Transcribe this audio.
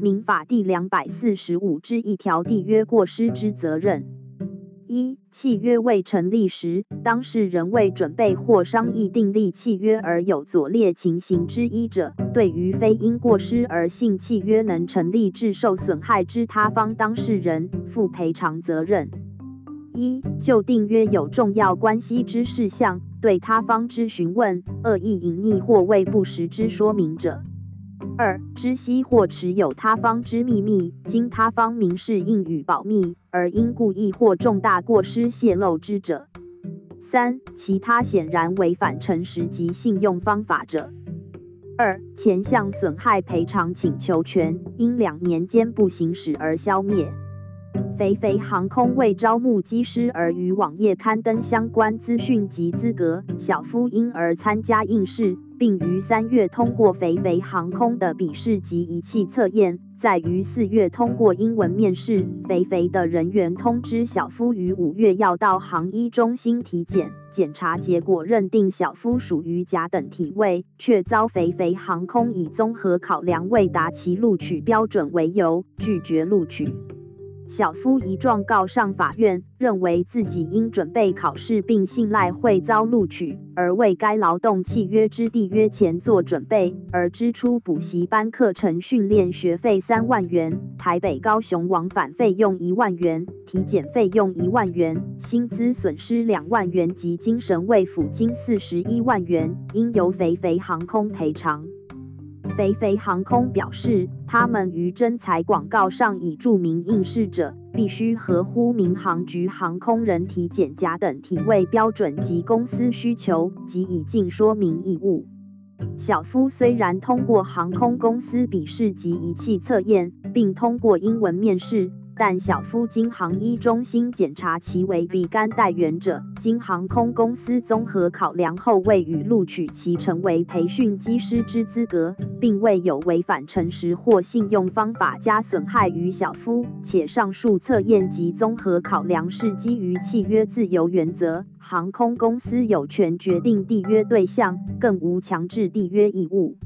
民法第两百四十五之一条缔约过失之责任。一、契约未成立时，当事人未准备或商议订立契约而有左列情形之一者，对于非因过失而信契约能成立致受损害之他方当事人，负赔偿责任。一、就订约有重要关系之事项，对他方之询问，恶意隐匿或未不实之说明者。二、知悉或持有他方之秘密，经他方明示应予保密，而因故意或重大过失泄露之者。三、其他显然违反诚实及信用方法者。二、前项损害赔偿请求权，因两年间不行使而消灭。肥肥航空为招募机师而于网页刊登相关资讯及资格，小夫因而参加应试，并于三月通过肥肥航空的笔试及仪器测验，在于四月通过英文面试。肥肥的人员通知小夫于五月要到航医中心体检，检查结果认定小夫属于甲等体位，却遭肥肥航空以综合考量未达其录取标准为由拒绝录取。小夫一状告上法院，认为自己因准备考试并信赖会遭录取，而为该劳动契约之缔约前做准备，而支出补习班课程训练学费三万元，台北高雄往返费用一万元，体检费用一万元，薪资损失两万元及精神慰抚金四十一万元，应由肥肥航空赔偿。肥肥航空表示，他们于征才广告上已注明应试者必须合乎民航局航空人体检甲等体位标准及公司需求，及已尽说明义务。小夫虽然通过航空公司笔试及仪器测验，并通过英文面试。但小夫经航医中心检查其为乙肝带源者，经航空公司综合考量后，未予录取其成为培训机师之资格，并未有违反诚实或信用方法加损害于小夫，且上述测验及综合考量是基于契约自由原则，航空公司有权决定缔约对象，更无强制缔约义务。